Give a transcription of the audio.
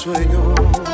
sueño.